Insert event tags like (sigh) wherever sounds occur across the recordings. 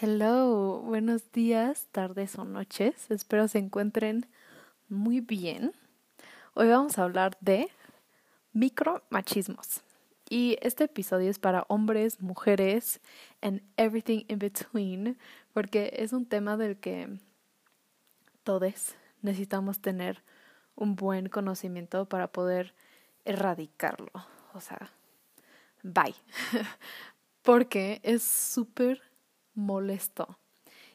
Hello, buenos días, tardes o noches. Espero se encuentren muy bien. Hoy vamos a hablar de micromachismos. Y este episodio es para hombres, mujeres and everything in between, porque es un tema del que todos necesitamos tener un buen conocimiento para poder erradicarlo. O sea, bye. (laughs) porque es súper molesto.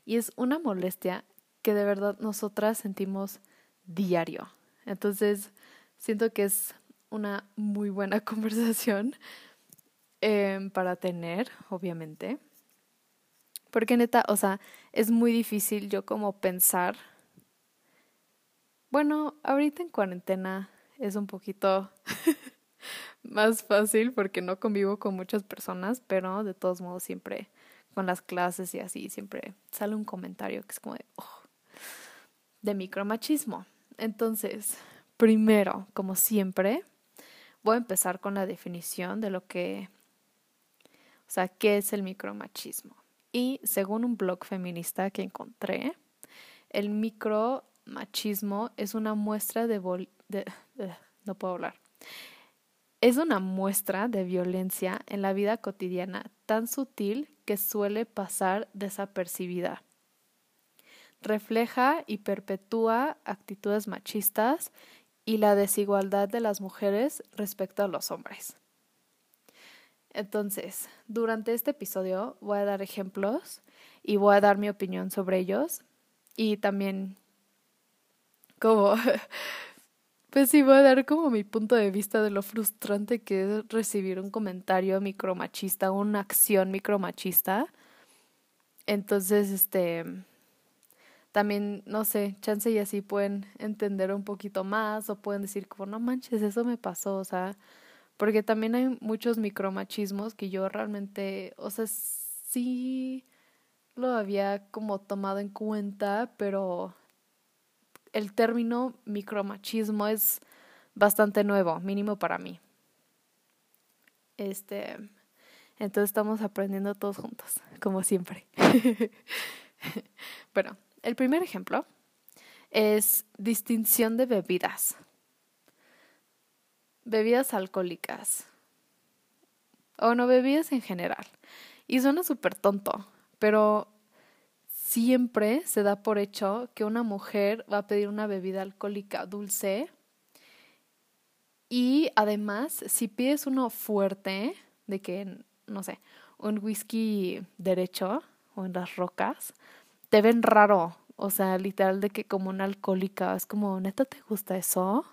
Y es una molestia que de verdad nosotras sentimos diario. Entonces, siento que es una muy buena (laughs) conversación em, para tener, obviamente. Porque neta, o sea, es muy difícil yo como pensar. Bueno, ahorita en cuarentena es un poquito (laughs) más fácil porque no convivo con muchas personas, pero de todos modos siempre con las clases y así siempre sale un comentario que es como de, micromachismo. Entonces, primero, como siempre, voy a empezar con la definición de lo que, o sea, qué es el micromachismo. Y según un blog feminista que encontré, el micromachismo es una muestra de, de (laughs) no puedo hablar. Es una muestra de violencia en la vida cotidiana tan sutil que suele pasar desapercibida. Refleja y perpetúa actitudes machistas y la desigualdad de las mujeres respecto a los hombres. Entonces, durante este episodio voy a dar ejemplos y voy a dar mi opinión sobre ellos y también como (laughs) Pues sí, voy a dar como mi punto de vista de lo frustrante que es recibir un comentario micromachista, una acción micromachista. Entonces, este, también, no sé, chance y así pueden entender un poquito más o pueden decir como, no manches, eso me pasó, o sea, porque también hay muchos micromachismos que yo realmente, o sea, sí lo había como tomado en cuenta, pero el término micromachismo es bastante nuevo, mínimo para mí. Este, entonces estamos aprendiendo todos juntos, como siempre. (laughs) bueno, el primer ejemplo es distinción de bebidas. Bebidas alcohólicas. O no bebidas en general. Y suena súper tonto, pero siempre se da por hecho que una mujer va a pedir una bebida alcohólica dulce y además si pides uno fuerte, de que, no sé, un whisky derecho o en las rocas, te ven raro, o sea, literal de que como una alcohólica, es como, neta, ¿te gusta eso?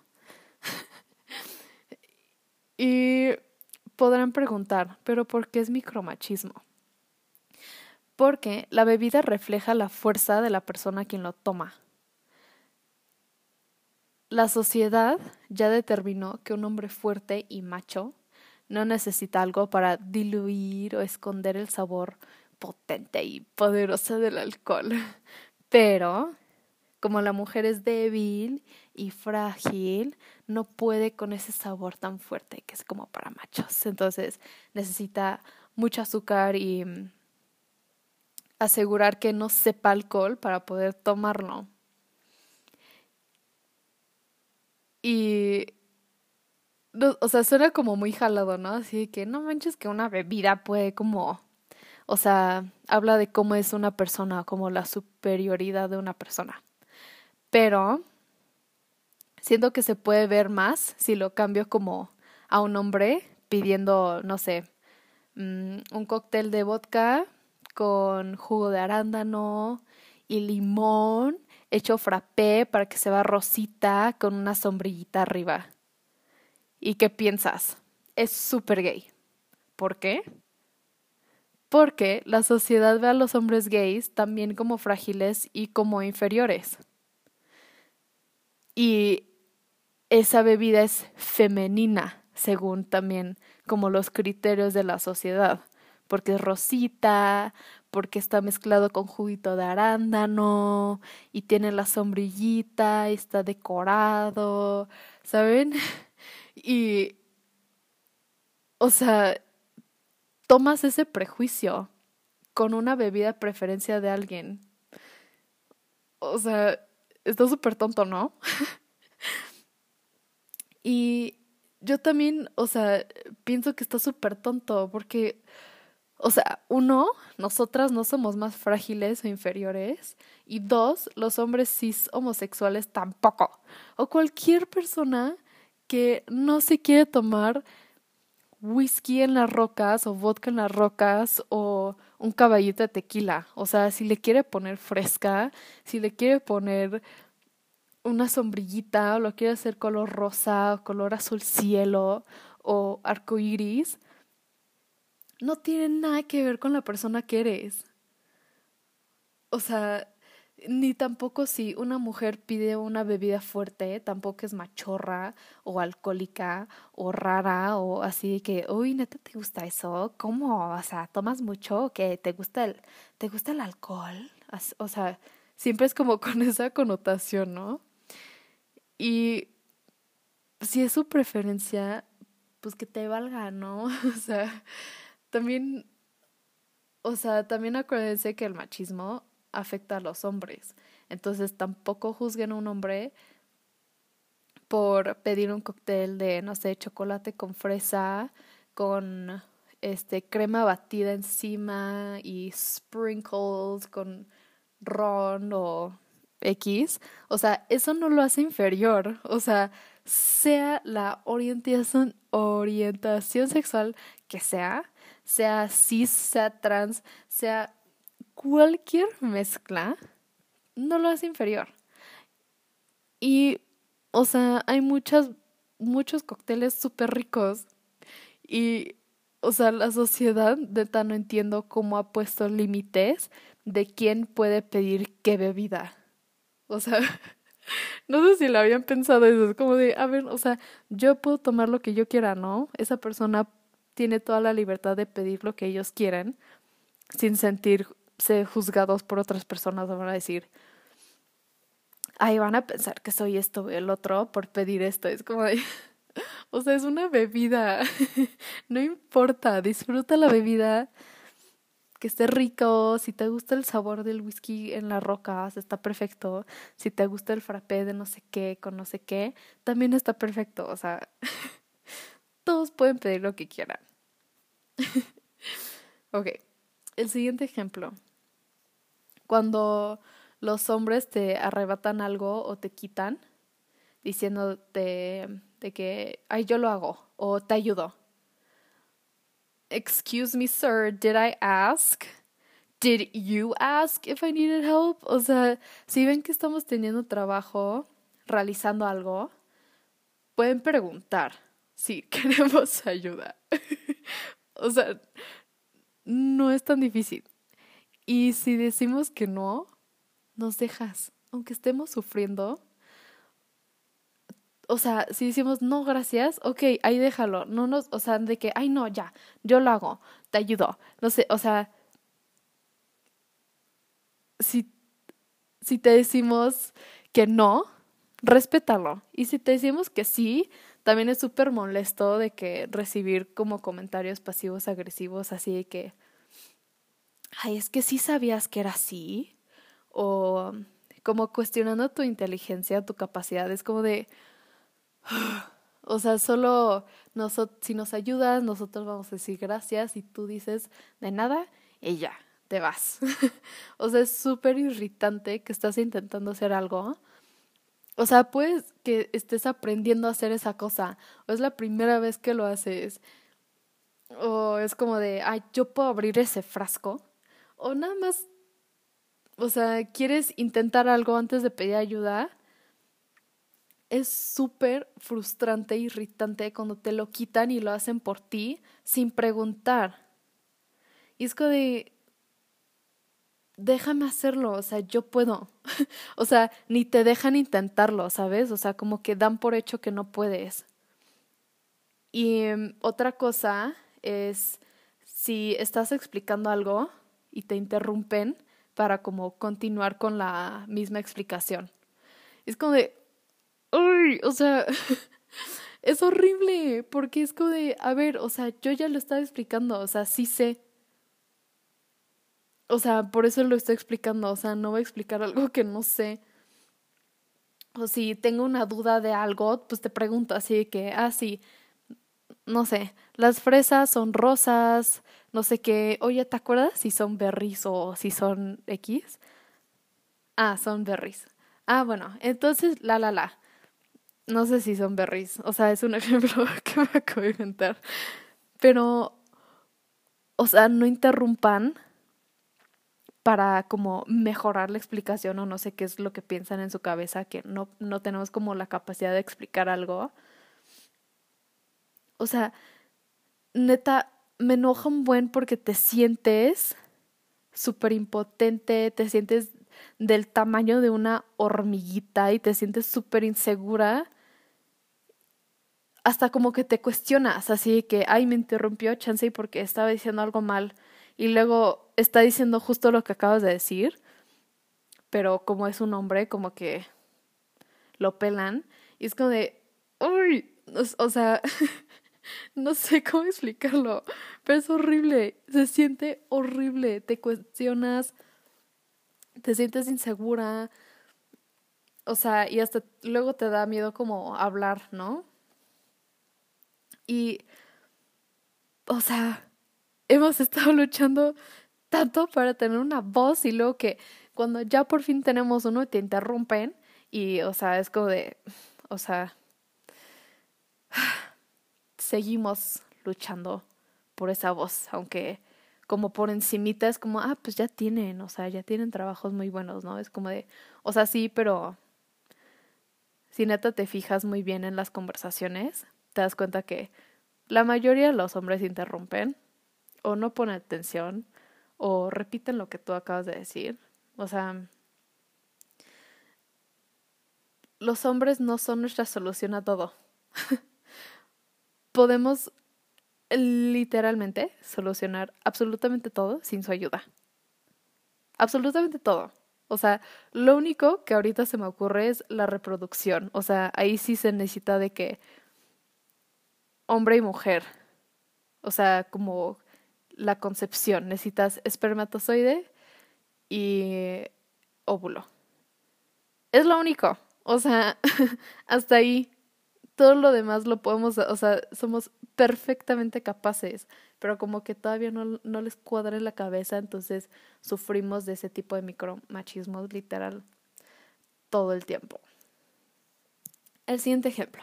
(laughs) y podrán preguntar, ¿pero por qué es micromachismo? Porque la bebida refleja la fuerza de la persona quien lo toma. La sociedad ya determinó que un hombre fuerte y macho no necesita algo para diluir o esconder el sabor potente y poderoso del alcohol. Pero, como la mujer es débil y frágil, no puede con ese sabor tan fuerte que es como para machos. Entonces necesita mucho azúcar y mm, asegurar que no sepa alcohol para poder tomarlo. Y, o sea, suena como muy jalado, ¿no? Así que no manches que una bebida puede como, o sea, habla de cómo es una persona, como la superioridad de una persona. Pero siento que se puede ver más si lo cambio como a un hombre pidiendo, no sé, mm, un cóctel de vodka con jugo de arándano y limón hecho frappé para que se vea rosita con una sombrillita arriba. ¿Y qué piensas? Es súper gay. ¿Por qué? Porque la sociedad ve a los hombres gays también como frágiles y como inferiores. Y esa bebida es femenina, según también como los criterios de la sociedad porque es rosita, porque está mezclado con juguito de arándano y tiene la sombrillita, está decorado, ¿saben? (laughs) Y, o sea, tomas ese prejuicio con una bebida preferencia de alguien. O sea, está súper tonto, ¿no? (laughs) y yo también, o sea, pienso que está súper tonto porque, o sea, uno, nosotras no somos más frágiles o inferiores. Y dos, los hombres cis homosexuales tampoco. O cualquier persona que no se quiere tomar whisky en las rocas o vodka en las rocas o un caballito de tequila. O sea, si le quiere poner fresca, si le quiere poner una sombrillita o lo quiere hacer color rosa o color azul cielo o arco iris, no tiene nada que ver con la persona que eres. O sea, ni tampoco si una mujer pide una bebida fuerte, tampoco es machorra o alcohólica o rara o así que, uy, neta, ¿te gusta eso? ¿Cómo? O sea, ¿tomas mucho? ¿Que te gusta el, te gusta el alcohol? O sea, siempre es como (laughs) con esa connotación, ¿no? Y si es su preferencia, pues que te valga, ¿no? (laughs) O sea, también, o sea, también acuérdense que el machismo afecta a los hombres. Entonces tampoco juzguen a un hombre por pedir un cóctel de, no sé, chocolate con fresa, con este crema batida encima y sprinkles con ron o X. O sea, eso no lo hace inferior. O sea, sea la orientación, orientación sexual que sea, sea cis, sea trans, sea cualquier mezcla no lo hace inferior. Y, o sea, hay muchas, muchos cócteles súper ricos. Y, o sea, la sociedad de tan no entiendo cómo ha puesto límites de quién puede pedir qué bebida. O sea, (laughs) no sé si lo habían pensado eso. Es como de, a ver, o sea, yo puedo tomar lo que yo quiera, ¿no? Esa persona tiene toda la libertad de pedir lo que ellos quieren sin sentir ser juzgados por otras personas, van a decir, ay, van a pensar que soy esto o el otro por pedir esto. Es como (laughs) o sea, es una bebida, (laughs) no importa, disfruta la bebida, que esté rico, si te gusta el sabor del whisky en las rocas, está perfecto, si te gusta el frappé de no sé qué, con no sé qué, también está perfecto, o sea, (laughs) todos pueden pedir lo que quieran. (laughs) ok, el siguiente ejemplo cuando los hombres te arrebatan algo o te quitan, diciéndote de que, ay, yo lo hago o te ayudo. Excuse me, sir, did I ask? Did you ask if I needed help? O sea, si ven que estamos teniendo trabajo, realizando algo, pueden preguntar si (laughs) queremos ayuda. O sea, no es tan difícil. Y si decimos que no, nos dejas, aunque estemos sufriendo. O sea, si decimos no, gracias, ok, ahí déjalo. No nos, o sea, de que, ay, no, ya, yo lo hago, te ayudo. No sé, o sea, si, si te decimos que no, respétalo. Y si te decimos que sí, también es súper molesto de que recibir como comentarios pasivos agresivos así de que ay, es que sí sabías que era así, o como cuestionando tu inteligencia, tu capacidad, es como de, (sighs) o sea, solo si nos ayudas, nosotros vamos a decir gracias y tú dices de nada y ya, te vas. (laughs) o sea, es súper irritante que estás intentando hacer algo. O sea, pues que estés aprendiendo a hacer esa cosa, o es la primera vez que lo haces, o es como de, ay, yo puedo abrir ese frasco o nada más, o sea, quieres intentar algo antes de pedir ayuda, es súper frustrante, irritante cuando te lo quitan y lo hacen por ti sin preguntar. Y es como de, déjame hacerlo, o sea, yo puedo. (laughs) o sea, ni te dejan intentarlo, ¿sabes? O sea, como que dan por hecho que no puedes. Y em, otra cosa es, si estás explicando algo, y te interrumpen para como continuar con la misma explicación. Es como de, uy, o sea, (laughs) es horrible, porque es como de, a ver, o sea, yo ya lo estaba explicando, o sea, sí sé. O sea, por eso lo estoy explicando, o sea, no voy a explicar algo que no sé. O si tengo una duda de algo, pues te pregunto así que, ah, sí, no sé, las fresas son rosas, no sé qué, oye, ¿te acuerdas si son berries o si son X? Ah, son berries. Ah, bueno, entonces, la, la, la. No sé si son berries, o sea, es un (laughs) ejemplo que me acabo de inventar. Pero, o sea, no interrumpan para como mejorar la explicación o no sé qué es lo que piensan en su cabeza, que no, no tenemos como la capacidad de explicar algo. O sea, neta, me enoja un buen porque te sientes súper impotente, te sientes del tamaño de una hormiguita y te sientes súper insegura. Hasta como que te cuestionas, así que, ay, me interrumpió Chansey porque estaba diciendo algo mal y luego está diciendo justo lo que acabas de decir, pero como es un hombre, como que lo pelan y es como de, uy, o, sea, (laughs) no sé cómo explicarlo, pero es horrible, se siente horrible, te cuestionas, te sientes insegura, o sea, y hasta luego te da miedo como hablar, ¿no? Y, o sea, hemos estado luchando tanto para tener una voz y luego que cuando ya por fin tenemos uno te interrumpen y, o sea, es como de, o sea, (sighs) seguimos luchando por esa voz, aunque como por encimita es como, ah, pues ya tienen, o sea, ya tienen trabajos muy buenos, ¿no? Es como de, o sea, sí, pero si neta te fijas muy bien en las conversaciones, te das cuenta que la mayoría de los hombres interrumpen o no ponen atención o repiten lo que tú acabas de decir. O sea, los hombres no son nuestra solución a todo. (laughs) Podemos literalmente solucionar absolutamente todo sin su ayuda. Absolutamente todo. O sea, lo único que ahorita se me ocurre es la reproducción. O sea, ahí sí se necesita de que hombre y mujer. O sea, como la concepción. Necesitas espermatozoide y óvulo. Es lo único. O sea, (laughs) hasta ahí. Todo lo demás lo podemos, o sea, somos perfectamente capaces, pero como que todavía no, no les cuadra en la cabeza, entonces sufrimos de ese tipo de micromachismos literal todo el tiempo. El siguiente ejemplo.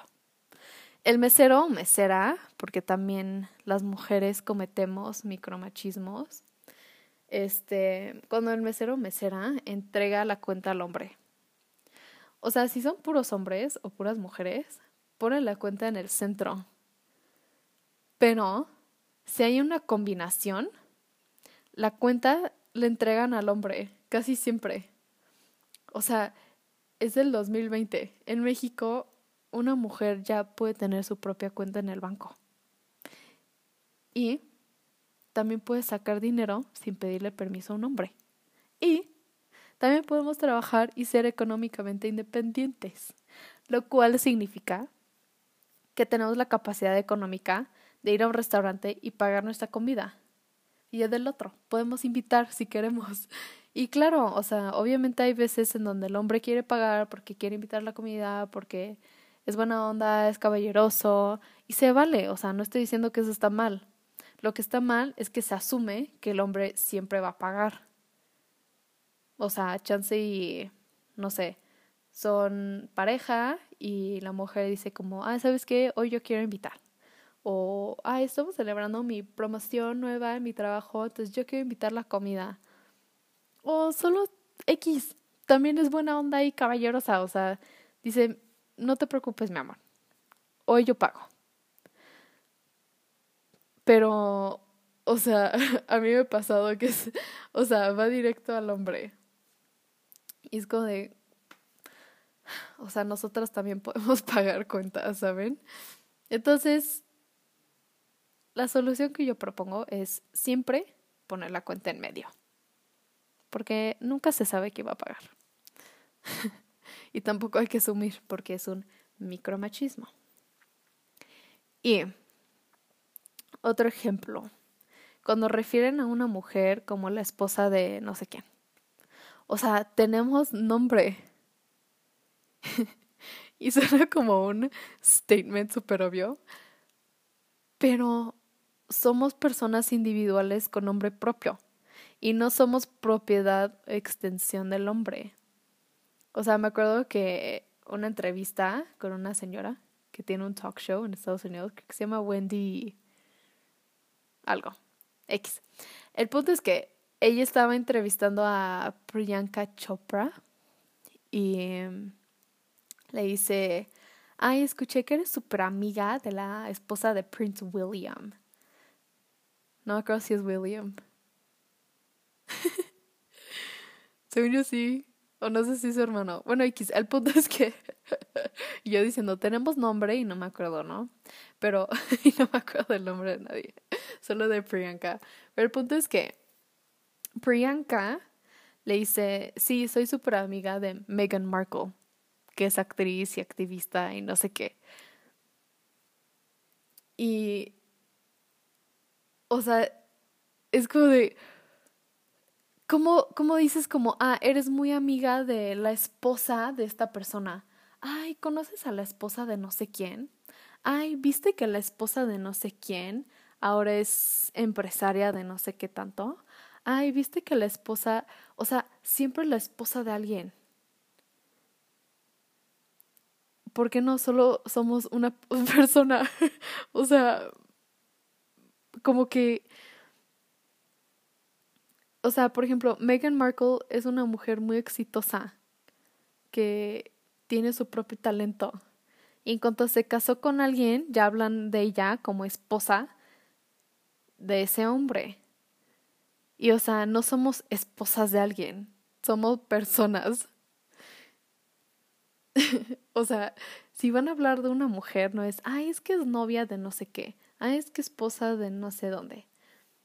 El mesero o mesera, porque también las mujeres cometemos micromachismos, este, cuando el mesero o mesera entrega la cuenta al hombre. O sea, si son puros hombres o puras mujeres, ponen la cuenta en el centro. Pero si hay una combinación, la cuenta le entregan al hombre, casi siempre. O sea, es del 2020. En México una mujer ya puede tener su propia cuenta en el banco. Y también puede sacar dinero sin pedirle permiso a un hombre. Y también podemos trabajar y ser económicamente independientes, lo cual significa que tenemos la capacidad económica de ir a un restaurante y pagar nuestra comida. Y es del otro, podemos invitar si queremos. Y claro, o sea, obviamente hay veces en donde el hombre quiere pagar porque quiere invitar la comida, porque es buena onda, es caballeroso y se vale, o sea, no estoy diciendo que eso está mal. Lo que está mal es que se asume que el hombre siempre va a pagar. O sea, chance y, no sé, son pareja y la mujer dice como, ah, ¿sabes qué? Hoy yo quiero invitar. O, ah, estamos celebrando mi promoción nueva en mi trabajo, entonces yo quiero invitar la comida. O solo X, también es buena onda y caballerosa, o sea, dice, no te preocupes, mi amor. Hoy yo pago. Pero, o sea, (laughs) a mí me ha pasado que, es, o sea, va directo al hombre. Y es como de, o sea, nosotras también (laughs) podemos pagar cuentas, ¿saben? Entonces, la solución que yo propongo es siempre poner la cuenta en medio. Porque nunca se sabe quién va a pagar. (laughs) y tampoco hay que asumir porque es un micromachismo. Y otro ejemplo, cuando refieren a una mujer como la esposa de no sé quién. O sea, tenemos nombre. (laughs) y suena como un statement súper obvio. Pero somos personas individuales con nombre propio. Y no somos propiedad extensión del hombre. O sea, me acuerdo que una entrevista con una señora que tiene un talk show en Estados Unidos que se llama Wendy algo. X. El punto es que ella estaba entrevistando a Priyanka Chopra y em, le dice, ay, escuché que eres súper amiga de la esposa de Prince William. No creo si es William. (laughs) Según yo sí. O no sé si su hermano. Bueno, X, el punto es que (laughs) yo diciendo, tenemos nombre y no me acuerdo, ¿no? Pero, (laughs) y no me acuerdo del nombre de nadie, solo de Priyanka. Pero el punto es que Priyanka le dice, sí, soy súper amiga de Meghan Markle, que es actriz y activista y no sé qué. Y, o sea, es como de, ¿Cómo, ¿Cómo dices como, ah, eres muy amiga de la esposa de esta persona? Ay, ¿conoces a la esposa de no sé quién? Ay, ¿viste que la esposa de no sé quién ahora es empresaria de no sé qué tanto? Ay, ¿viste que la esposa, o sea, siempre la esposa de alguien? ¿Por qué no solo somos una (laughs) persona? o sea, como que o sea, por ejemplo, Meghan Markle es una mujer muy exitosa que tiene su propio talento. Y en cuanto se casó con alguien, ya hablan de ella como esposa de ese hombre. Y o sea, no somos esposas de alguien, somos personas. (laughs) o sea, si van a hablar de una mujer, no es, ay, es que es novia de no sé qué, ay, es que esposa de no sé dónde,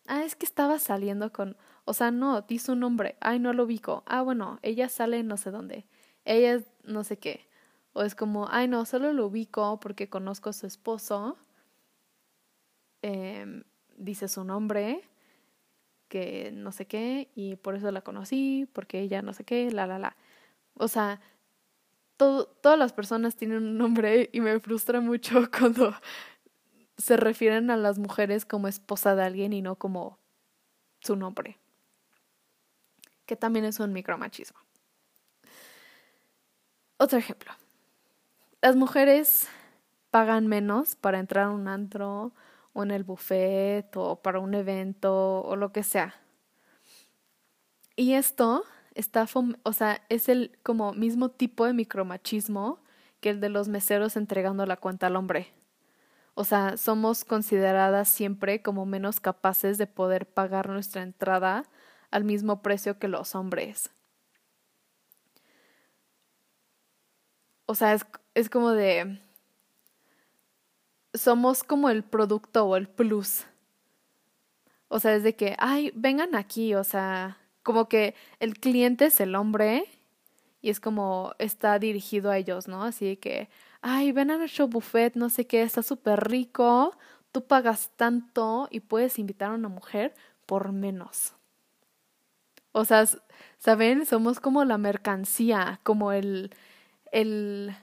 ah, es que estaba saliendo con, o sea, no, di su nombre. Ay, no lo ubico. Ah, bueno, ella sale no sé dónde. Ella es no sé qué. O es como, ay, no, solo lo ubico porque conozco a su esposo. Eh, dice su nombre, que no sé qué, y por eso la conocí, porque ella no sé qué, la, la, la. O sea, todo, todas las personas tienen un nombre y me frustra mucho (laughs) cuando se refieren a las mujeres como esposa de alguien y no como su nombre que también es un micromachismo. Otro ejemplo. Las mujeres pagan menos para entrar a un antro o en el buffet o para un evento o lo que sea. Y esto está, o sea, es el como mismo tipo de micromachismo que el de los meseros entregando la cuenta al hombre. O sea, somos consideradas siempre como menos capaces de poder pagar nuestra entrada al mismo precio que los hombres. O sea, es, es como de... Somos como el producto o el plus. O sea, es de que, ay, vengan aquí, o sea, como que el cliente es el hombre y es como está dirigido a ellos, ¿no? Así que, ay, ven a nuestro buffet, no sé qué, está súper rico, tú pagas tanto y puedes invitar a una mujer por menos. O sea, ¿saben? Somos como la mercancía, como el, el,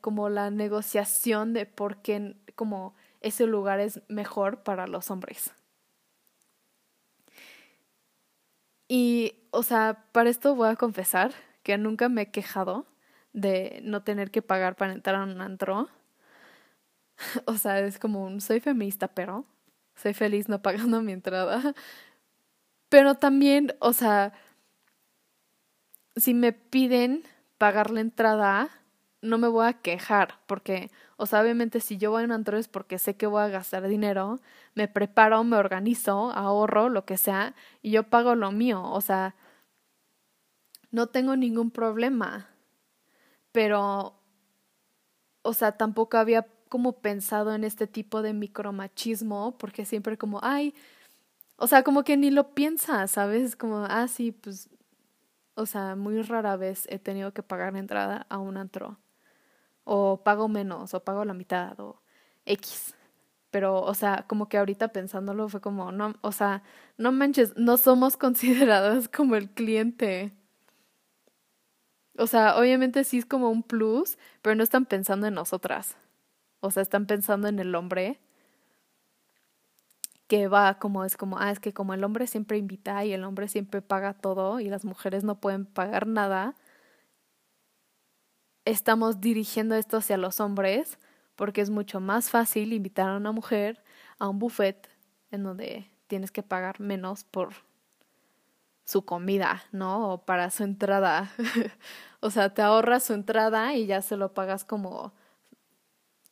como la negociación de por qué, como ese lugar es mejor para los hombres. Y, o sea, para esto voy a confesar que nunca me he quejado de no tener que pagar para entrar a un antro. (laughs) O sea, es como un soy feminista, pero soy feliz no pagando mi entrada. Pero también, o sea, si me piden pagar la entrada, no me voy a quejar, porque, o sea, obviamente si yo voy a un antro es porque sé que voy a gastar dinero, me preparo, me organizo, ahorro, lo que sea, y yo pago lo mío, o sea, no tengo ningún problema. Pero, o sea, tampoco había como pensado en este tipo de micromachismo, porque siempre como, ay, o sea, como que ni lo piensas, ¿sabes? Como, ah, sí, pues, o sea, muy rara vez he tenido que pagar entrada a un antro. O pago menos, o pago la mitad, o X. pero, o sea, como que ahorita pensándolo fue como, no, o sea, no manches, no somos (laughs) consideradas como el cliente. O sea, obviamente sí es como un plus, pero no están pensando en nosotras. O sea, están pensando en el hombre que va como es como, ah, es que como el hombre siempre invita y el hombre siempre paga todo y las mujeres no pueden pagar nada, estamos dirigiendo esto hacia los hombres porque es mucho más fácil invitar a una mujer a un buffet en donde tienes que pagar menos por su comida, ¿no? O para su entrada. (laughs) o sea, te ahorras su entrada y ya se lo pagas como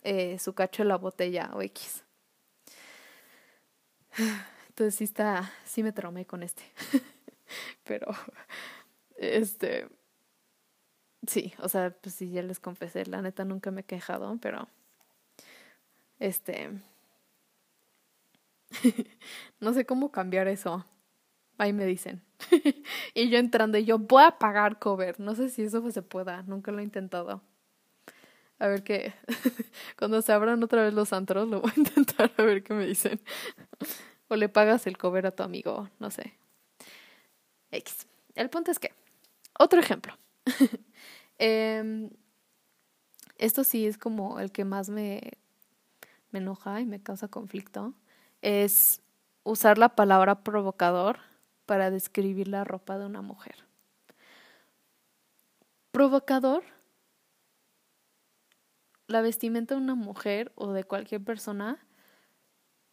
eh, su cacho de la botella o X. Entonces sí está, sí me traumé con este. (laughs) Pero, este, sí, o sea, pues sí, ya les confesé, la neta nunca me he quejado, pero este. (laughs) no sé cómo cambiar eso. Ahí me dicen. (laughs) y yo entrando y yo voy a pagar cover. No sé si eso se pueda. Nunca lo he intentado. A ver qué. Cuando se abran otra vez los antros, lo voy a intentar a ver qué me dicen. O le pagas el cover a tu amigo. No sé. X. El punto es que. Otro ejemplo. (laughs) eh, esto sí es como el que más me me enoja y me causa conflicto es usar la palabra provocador para describir la ropa de una mujer. Provocador, la vestimenta de una mujer o de cualquier persona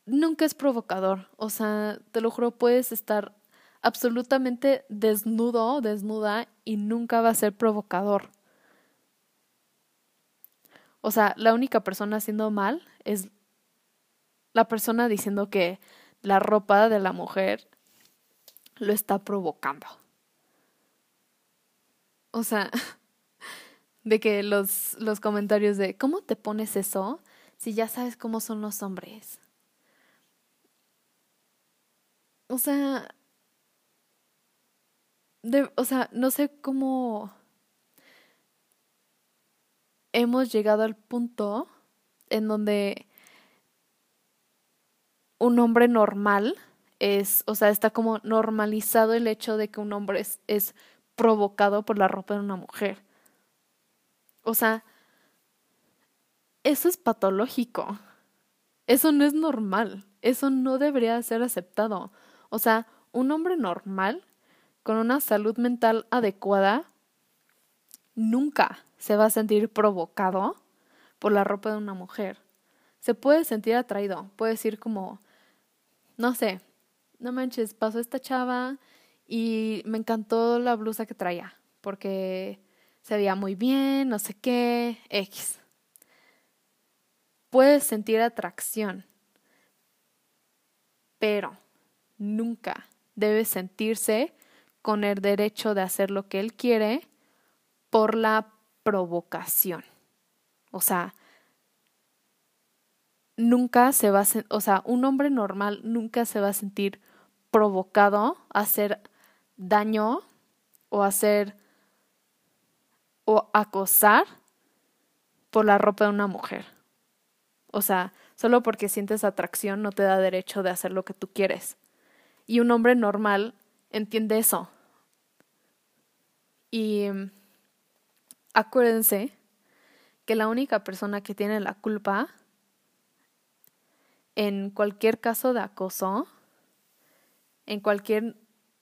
nunca es provocador. O sea, te lo juro, puedes estar absolutamente desnudo, desnuda y nunca va a ser provocador. O sea, la única persona haciendo mal es la persona diciendo que la ropa de la mujer lo está provocando. O sea, (laughs) de que los, los comentarios de ¿cómo te pones eso si ya sabes cómo son los hombres? O sea, de, o sea, no sé cómo hemos llegado al punto en donde un hombre normal es, o sea, está como normalizado el hecho de que un hombre es, es provocado por la ropa de una mujer. O sea, eso es patológico. Eso no es normal. Eso no debería ser aceptado. O sea, un hombre normal, con una salud mental adecuada, nunca se va a sentir provocado por la ropa de una mujer. Se puede sentir atraído, puede decir como, no sé, no manches, pasó esta chava y me encantó la blusa que traía, porque se veía muy bien, no sé qué, X. Puedes sentir atracción, pero nunca debe sentirse con el derecho de hacer lo que él quiere por la provocación. O sea, nunca se va a, o sea, un hombre normal nunca se va a sentir provocado a hacer daño o hacer o acosar por la ropa de una mujer. O sea, solo porque sientes atracción no te da derecho de hacer lo que tú quieres. Y un hombre normal entiende eso. Y acuérdense que la única persona que tiene la culpa en cualquier caso de acoso, en cualquier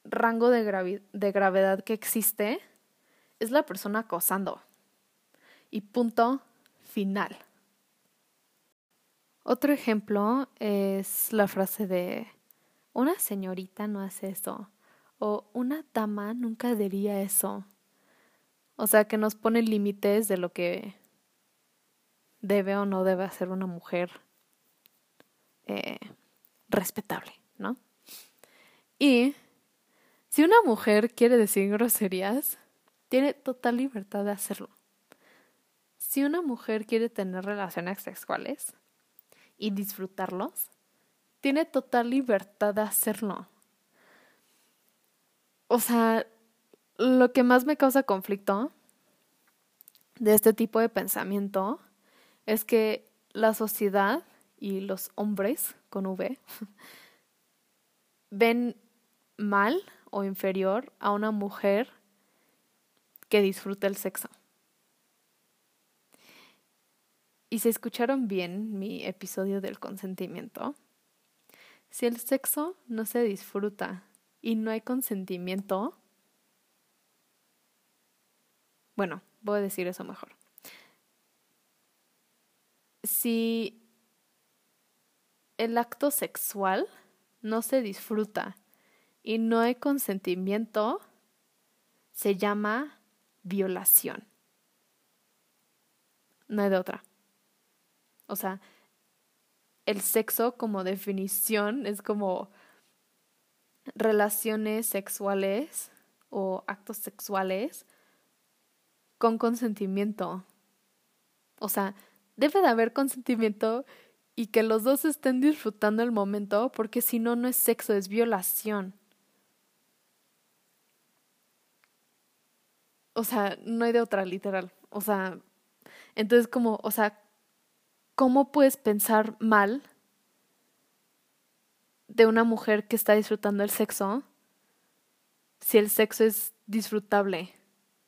rango de, de gravedad que existe, es la persona acosando. Y punto final. Otro ejemplo es la frase de una señorita no hace eso o una dama nunca diría eso. O sea, que nos pone límites de lo que debe o no debe hacer una mujer eh, respetable, ¿no? Y si una mujer quiere decir groserías, tiene total libertad de hacerlo. Si una mujer quiere tener relaciones sexuales y disfrutarlos, tiene total libertad de hacerlo. O sea, lo que más me causa conflicto de este tipo de pensamiento es que la sociedad y los hombres con V (laughs) ven mal o inferior a una mujer que disfruta el sexo. Y si escucharon bien mi episodio del consentimiento, si el sexo no se disfruta y no hay consentimiento, bueno, voy a decir eso mejor. Si el acto sexual no se disfruta y no hay consentimiento, se llama violación. No hay de otra. O sea, el sexo como definición es como relaciones sexuales o actos sexuales con consentimiento. O sea, debe de haber consentimiento y que los dos estén disfrutando el momento, porque si no, no es sexo, es violación. O sea, no hay de otra, literal. O sea, entonces como, o sea, ¿cómo puedes pensar mal de una mujer que está disfrutando el sexo si el sexo es disfrutable?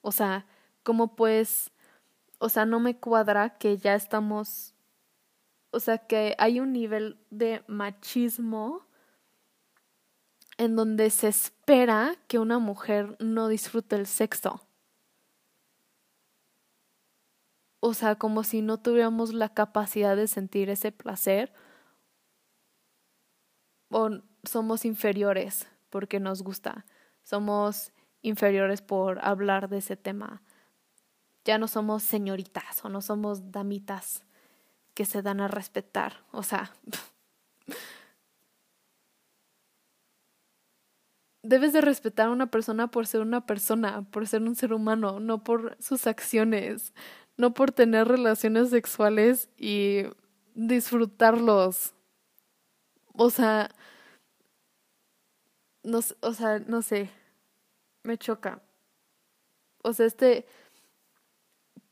O sea, ¿cómo puedes, o sea, no me cuadra que ya estamos, o sea, que hay un nivel de machismo en donde se espera que una mujer no disfrute el sexo. O sea, como si no tuviéramos la capacidad de sentir ese placer o somos inferiores porque nos gusta, somos inferiores por hablar de ese tema ya no somos señoritas o no somos damitas que se dan a respetar. O sea, (laughs) debes de respetar a una persona por ser una persona, por ser un ser humano, no por sus acciones, no por tener relaciones sexuales y disfrutarlos. O sea, no, o sea, no sé, me choca. O sea, este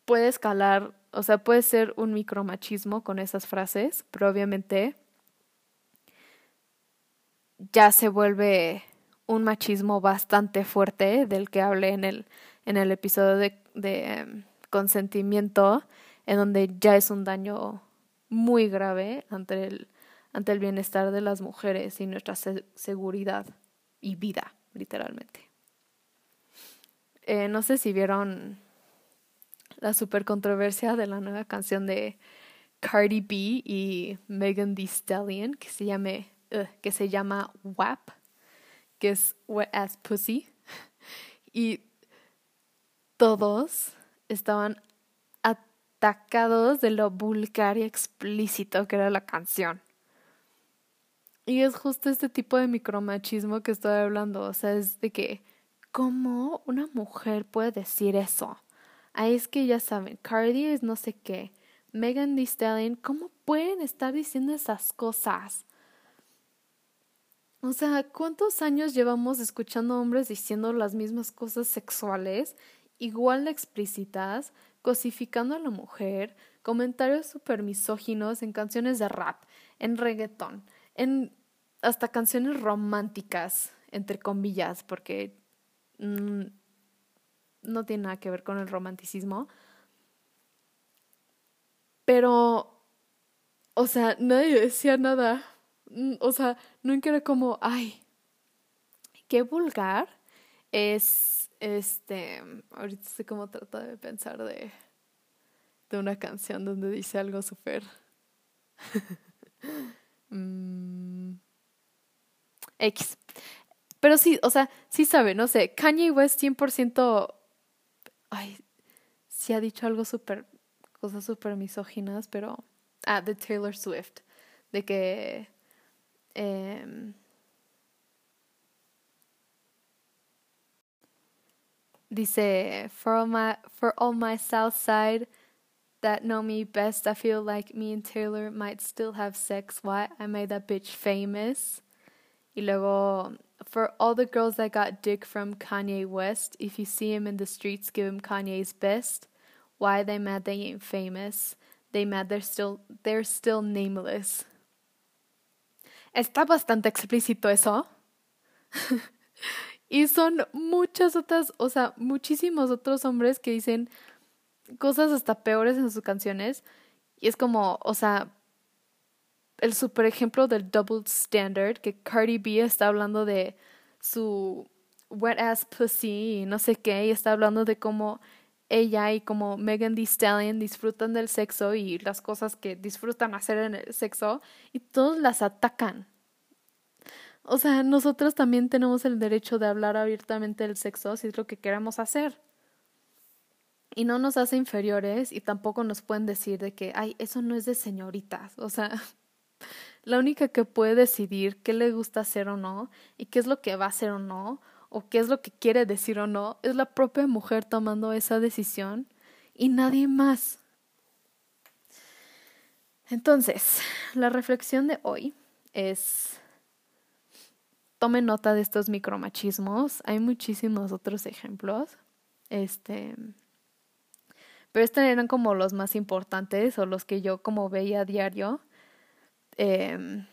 puede escalar, o sea, puede ser un micromachismo con esas frases, pero obviamente ya se vuelve un machismo bastante fuerte del que hablé en el, en el episodio de, em, consentimiento, en donde ya es un daño muy grave ante el, ante el bienestar de las mujeres y nuestra seguridad y vida, literalmente. Eh, no sé si vieron la super controversia de la nueva canción de Cardi B y Megan Thee Stallion que se que se llama WAP, que es Wet Ass Pussy. (laughs) Y todos estaban atacados de lo vulgar y explícito que era la canción. Y es justo este tipo de micromachismo que estoy hablando, o sea, es de que, ¿cómo una mujer puede decir eso? Ahí es que ya saben, Cardi es no sé qué, Megan Thee Stallion, ¿cómo pueden estar diciendo esas cosas? O sea, ¿cuántos años llevamos escuchando hombres diciendo las mismas cosas sexuales, igual de explícitas, cosificando a la mujer, comentarios super misóginos en canciones de rap, en reggaetón, en hasta canciones románticas, entre comillas, porque mm, no tiene nada que ver con el romanticismo. Pero, o sea, nadie decía nada. Mm, o sea, nunca era como, ay, qué vulgar es, este, ahorita estoy como tratando de pensar de, de una canción donde dice algo súper... (laughs) mm, X. Pero sí, o sea, sí sabe, no sé, Kanye West 100% ay, sí ha dicho algo súper, cosas súper misóginas, pero, ah, de Taylor Swift, de que, eh, dice, for all my, for all my south side that know me best, I feel like me and Taylor might still have sex. Why? I made that bitch famous. Y luego, for all the girls that got dick from Kanye West, if you see him in the streets, give him Kanye's best. Why they mad they ain't famous? They mad they're still they're still nameless. está bastante explícito eso. (laughs) y son muchas otras, o sea, muchísimos otros hombres que dicen cosas hasta peores en sus canciones. Y es como, o sea, el super ejemplo del double standard, que Cardi B está hablando de su wet ass pussy y no sé qué, y está hablando de cómo ella y como Megan Thee Stallion disfrutan del sexo y las cosas que disfrutan hacer en el sexo y todos las atacan. O sea, nosotros también tenemos el derecho de hablar abiertamente del sexo si es lo que queremos hacer. Y no nos hace inferiores y tampoco nos pueden decir de que, ay, eso no es de señoritas. O sea, (laughs) la única que puede decidir qué le gusta hacer o no y qué es lo que va a hacer o no o qué es lo que quiere decir o no es la propia mujer tomando esa decisión y nadie más. Entonces, la reflexión de hoy es tome nota de estos micromachismos. Hay muchísimos otros ejemplos. Este. Pero estos eran como los más importantes o los que yo como veía a diario. Em,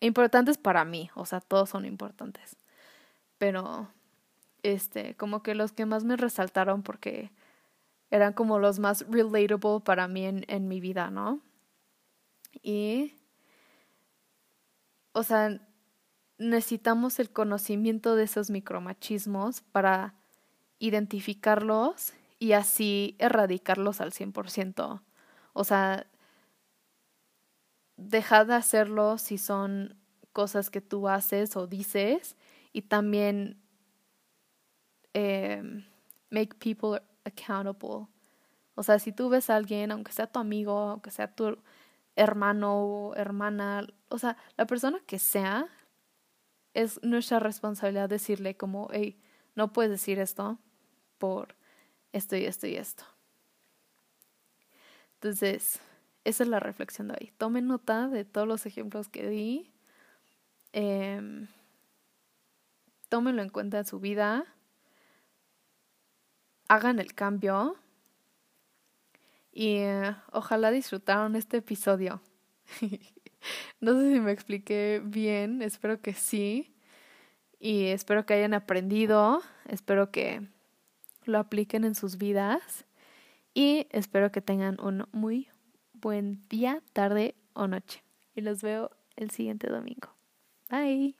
importantes para mí, o sea, todos son importantes. Pero, este, como que los que más me resaltaron porque eran como los más relatable para mí en, en mi vida, ¿no? Y, o sea, necesitamos el conocimiento de esos micromachismos para identificarlos y así erradicarlos al 100%. O sea, deja de hacerlo si son cosas que tú haces o dices y también eh, make people accountable. O sea, si tú ves a alguien, aunque sea tu amigo, aunque sea tu hermano o hermana, o sea, la persona que sea, es nuestra responsabilidad decirle como, hey, no puedes decir esto por esto y esto y esto. Entonces, esa es la reflexión de hoy. Tomen nota de todos los ejemplos que di. Eh, tómenlo en cuenta en su vida. Hagan el cambio. Y eh, ojalá disfrutaron este episodio. (laughs) (laughs) no sé si me expliqué bien, espero que sí. Y espero que hayan aprendido, espero que lo apliquen en sus vidas y espero que tengan un muy buen día, tarde o noche. Y los veo el siguiente domingo. Bye.